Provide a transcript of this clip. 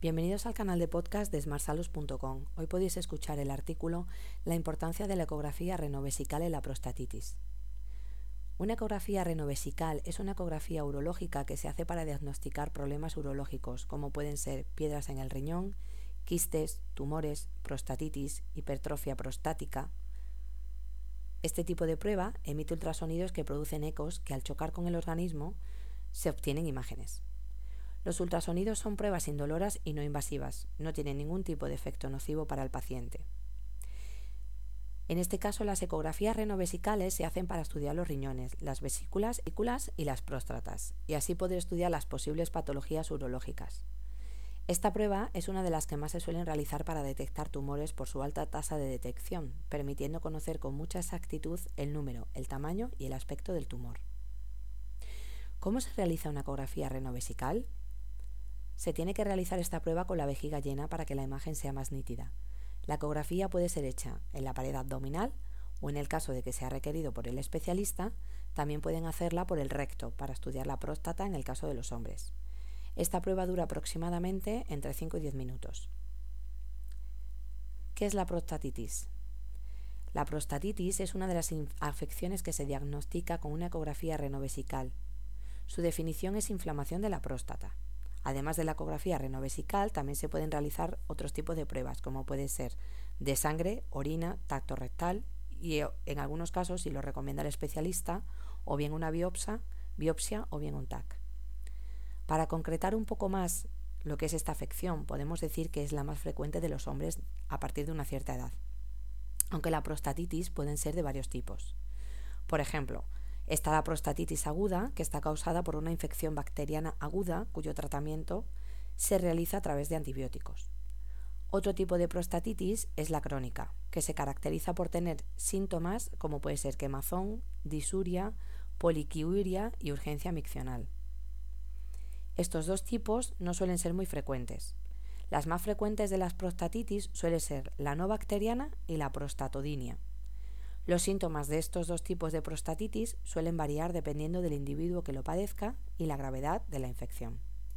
Bienvenidos al canal de podcast de smartsalus.com. Hoy podéis escuchar el artículo La importancia de la ecografía renovesical en la prostatitis. Una ecografía renovesical es una ecografía urológica que se hace para diagnosticar problemas urológicos, como pueden ser piedras en el riñón, quistes, tumores, prostatitis, hipertrofia prostática. Este tipo de prueba emite ultrasonidos que producen ecos que al chocar con el organismo se obtienen imágenes. Los ultrasonidos son pruebas indoloras y no invasivas, no tienen ningún tipo de efecto nocivo para el paciente. En este caso, las ecografías renovesicales se hacen para estudiar los riñones, las vesículas y las próstatas, y así poder estudiar las posibles patologías urológicas. Esta prueba es una de las que más se suelen realizar para detectar tumores por su alta tasa de detección, permitiendo conocer con mucha exactitud el número, el tamaño y el aspecto del tumor. ¿Cómo se realiza una ecografía renovesical? Se tiene que realizar esta prueba con la vejiga llena para que la imagen sea más nítida. La ecografía puede ser hecha en la pared abdominal o en el caso de que sea requerido por el especialista, también pueden hacerla por el recto para estudiar la próstata en el caso de los hombres. Esta prueba dura aproximadamente entre 5 y 10 minutos. ¿Qué es la prostatitis? La prostatitis es una de las afecciones que se diagnostica con una ecografía renovesical. Su definición es inflamación de la próstata. Además de la ecografía renovesical, también se pueden realizar otros tipos de pruebas, como puede ser de sangre, orina, tacto rectal y eh, en algunos casos, si lo recomienda el especialista, o bien una biopsia, biopsia o bien un TAC. Para concretar un poco más lo que es esta afección, podemos decir que es la más frecuente de los hombres a partir de una cierta edad, aunque la prostatitis pueden ser de varios tipos. Por ejemplo, Está la prostatitis aguda, que está causada por una infección bacteriana aguda, cuyo tratamiento se realiza a través de antibióticos. Otro tipo de prostatitis es la crónica, que se caracteriza por tener síntomas como puede ser quemazón, disuria, poliquiuria y urgencia miccional. Estos dos tipos no suelen ser muy frecuentes. Las más frecuentes de las prostatitis suelen ser la no bacteriana y la prostatodinia. Los síntomas de estos dos tipos de prostatitis suelen variar dependiendo del individuo que lo padezca y la gravedad de la infección.